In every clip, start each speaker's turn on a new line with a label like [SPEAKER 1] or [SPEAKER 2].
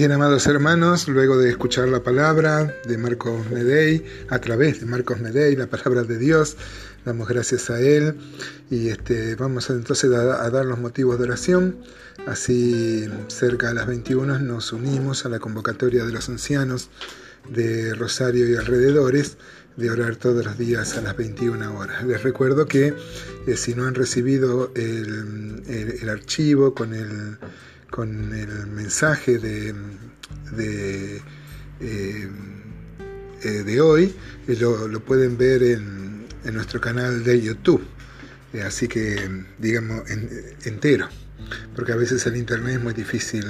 [SPEAKER 1] Bien, amados hermanos, luego de escuchar la palabra de Marcos Medei, a través de Marcos Medei, la palabra de Dios, damos gracias a Él y este, vamos entonces a, dar los motivos de oración. Así, cerca a las 21 nos unimos a la convocatoria de los ancianos de Rosario y alrededores de orar todos los días a las 21 horas. Les recuerdo que eh, si no han recibido el archivo con el con el mensaje de, de, eh, eh, hoy, eh, lo, pueden ver en, en, nuestro canal de YouTube. así que, digamos, entero, porque a veces el Internet es muy difícil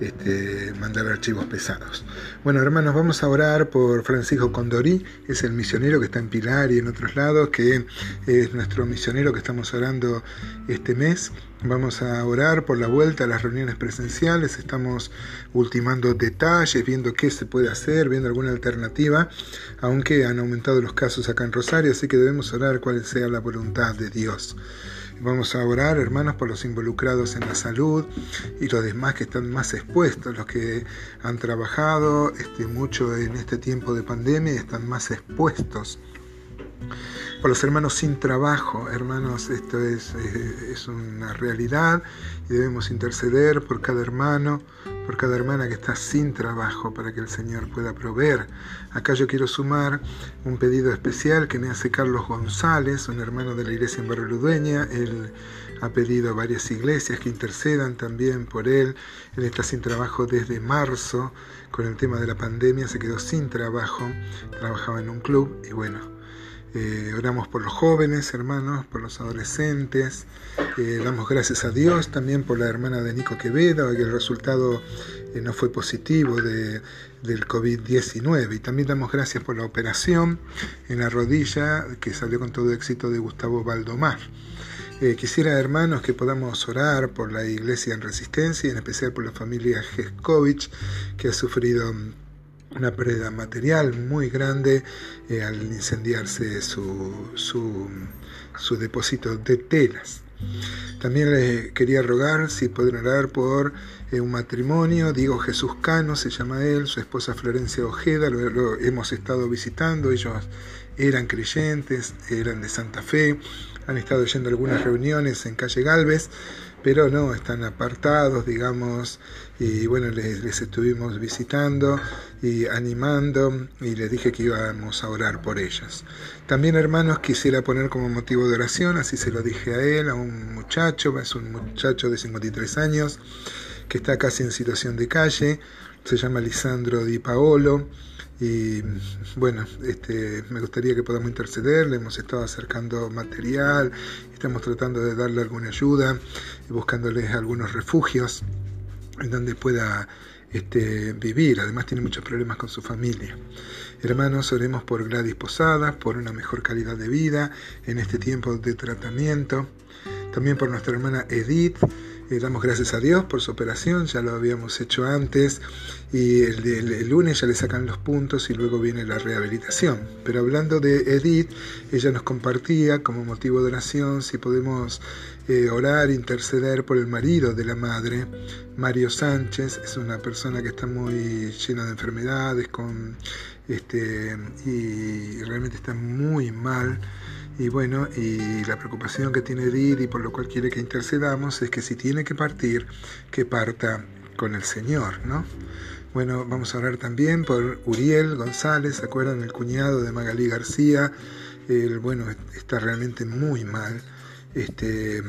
[SPEAKER 1] este, mandar archivos pesados. Bueno, hermanos, vamos a orar por Francisco Condorí, es el misionero que está en Pilar y en otros lados, que es nuestro misionero que estamos orando este mes. Vamos a orar por la vuelta a las reuniones presenciales, estamos ultimando detalles, viendo qué se puede hacer, viendo alguna alternativa, aunque han aumentado los casos acá en Rosario, así que debemos orar cuál sea la voluntad de Dios. Vamos a orar, hermanos, por los involucrados en la salud y los demás que están más expuestos, los que han trabajado este, mucho en este tiempo de pandemia y están más expuestos. Por los hermanos sin trabajo, hermanos, esto es, eh, es una realidad y debemos interceder por cada hermano, por cada hermana que está sin trabajo para que el Señor pueda proveer. Acá yo quiero sumar un pedido especial que me hace Carlos González, un hermano de la iglesia en Barrio Ludueña. Él ha pedido a varias iglesias que intercedan también por él. Él está sin trabajo desde marzo con el tema de la pandemia, se quedó sin trabajo, trabajaba en un club y bueno eh, oramos por los jóvenes, hermanos, por los adolescentes. Eh, damos gracias a Dios también por la hermana de Nico Quevedo, que el resultado eh, no fue positivo de, del COVID-19. Y también damos gracias por la operación en la rodilla que salió con todo éxito de Gustavo Valdomar. quisiera, hermanos, que podamos orar por la iglesia en resistencia y en especial por la familia Geskovich, que ha sufrido una pérdida material muy grande eh, al incendiarse su, su, depósito de telas. También le quería rogar si pueden orar por eh, un matrimonio, Diego Jesús Cano se llama él, su esposa Florencia Ojeda, lo, hemos estado visitando, ellos eran creyentes, eran de Santa Fe, han estado yendo a algunas reuniones en calle Galvez, pero no, están apartados, digamos, y bueno, les, estuvimos visitando y animando y les dije que íbamos a orar por ellas. También hermanos quisiera poner como motivo de oración, así se lo dije a él, a un muchacho, es un muchacho de 53 años que está casi en situación de calle, se llama Lisandro Di Paolo. Y bueno, este, me gustaría que podamos interceder, le hemos estado acercando material, estamos tratando de darle alguna ayuda, buscándoles algunos refugios en donde pueda este, vivir. Además tiene muchos problemas con su familia. Hermanos, oremos por Gladys Posadas, por una mejor calidad de vida en este tiempo de tratamiento. También por nuestra hermana Edith, damos gracias a Dios por su operación, ya lo habíamos hecho antes y el, lunes ya le sacan los puntos y luego viene la rehabilitación. Pero hablando de Edith, ella nos compartía como motivo de oración si podemos eh, orar, interceder por el marido de la madre, Mario Sánchez, es una persona que está muy llena de enfermedades con, este, y realmente está muy mal y bueno, y la preocupación que tiene Didi, por lo cual quiere que intercedamos, es que si tiene que partir, que parta con el Señor, ¿no? Bueno, vamos a hablar también por Uriel González, ¿se acuerdan? El cuñado de Magalí García. El, bueno, está realmente muy mal. Este,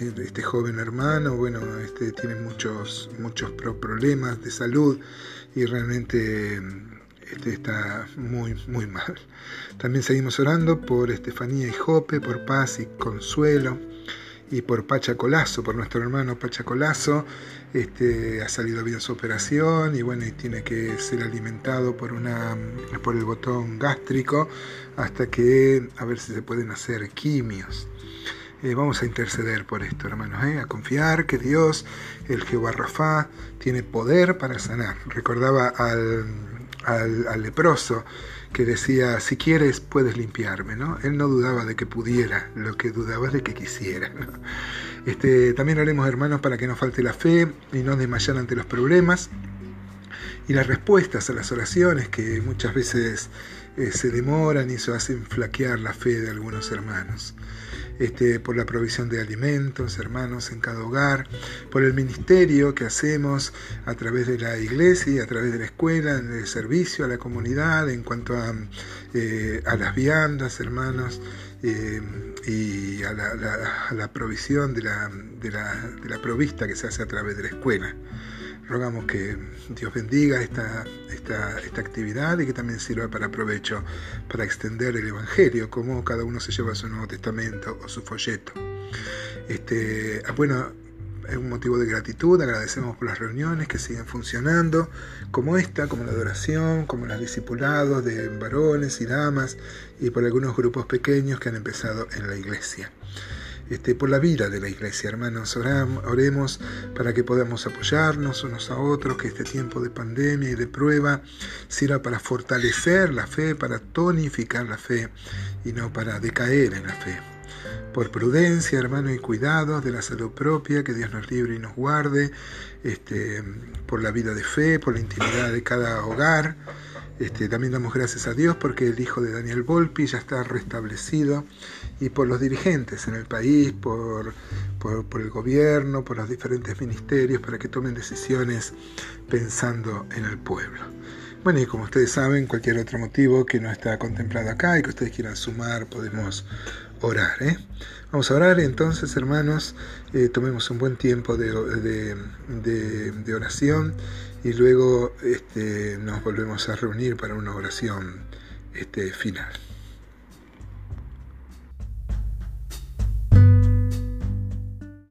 [SPEAKER 1] este joven hermano, bueno, este, tiene muchos, muchos problemas de salud y realmente este está muy, muy mal. También seguimos orando por Estefanía y Jope, por paz y consuelo, y por Pacha Colazo, por nuestro hermano Pacha Colazo. Este, ha salido bien su operación y bueno, tiene que ser alimentado por, una, por el botón gástrico hasta que a ver si se pueden hacer quimios. Eh, vamos a interceder por esto, hermanos, ¿eh? a confiar que Dios, el Jehová Rafa, tiene poder para sanar. Recordaba al al, leproso que decía, si quieres puedes limpiarme, ¿no? Él no dudaba de que pudiera, lo que dudaba es de que quisiera. Este, también haremos hermanos para que no falte la fe y no desmayar ante los problemas. y las respuestas a las oraciones que muchas veces eh, se demoran y eso hace flaquear la fe de algunos hermanos. Este, por la provisión de alimentos, hermanos, en cada hogar, por el ministerio que hacemos a través de la iglesia, a través de la escuela, en el servicio a la comunidad, en cuanto a, eh, las viandas, hermanos, eh, y a la, provisión de la provista que se hace a través de la escuela rogamos que Dios bendiga esta, esta, esta, actividad y que también sirva para provecho, para extender el Evangelio, como cada uno se lleva su Nuevo Testamento o su folleto. Este, ah, bueno, es un motivo de gratitud, agradecemos por las reuniones que siguen funcionando, como esta, como la adoración, como los discipulados de varones y damas, y por algunos grupos pequeños que han empezado en la iglesia. Este, por la vida de la iglesia, hermanos. oremos para que podamos apoyarnos unos a otros, que este tiempo de pandemia y de prueba sirva para fortalecer la fe, para tonificar la fe y no para decaer en la fe. Por prudencia, hermano, y cuidado de la salud propia, que Dios nos libre y nos guarde, este, por la vida de fe, por la intimidad de cada hogar. Este, también damos gracias a Dios porque el hijo de Daniel Volpi ya está restablecido y por los dirigentes en el país, por, por, el gobierno, por los diferentes ministerios, para que tomen decisiones pensando en el pueblo. Bueno, y como ustedes saben, cualquier otro motivo que no está contemplado acá y que ustedes quieran sumar, podemos orar. ¿eh? Vamos a orar entonces, hermanos, eh, tomemos un buen tiempo de, de, oración y luego este, nos volvemos a reunir para una oración este, final.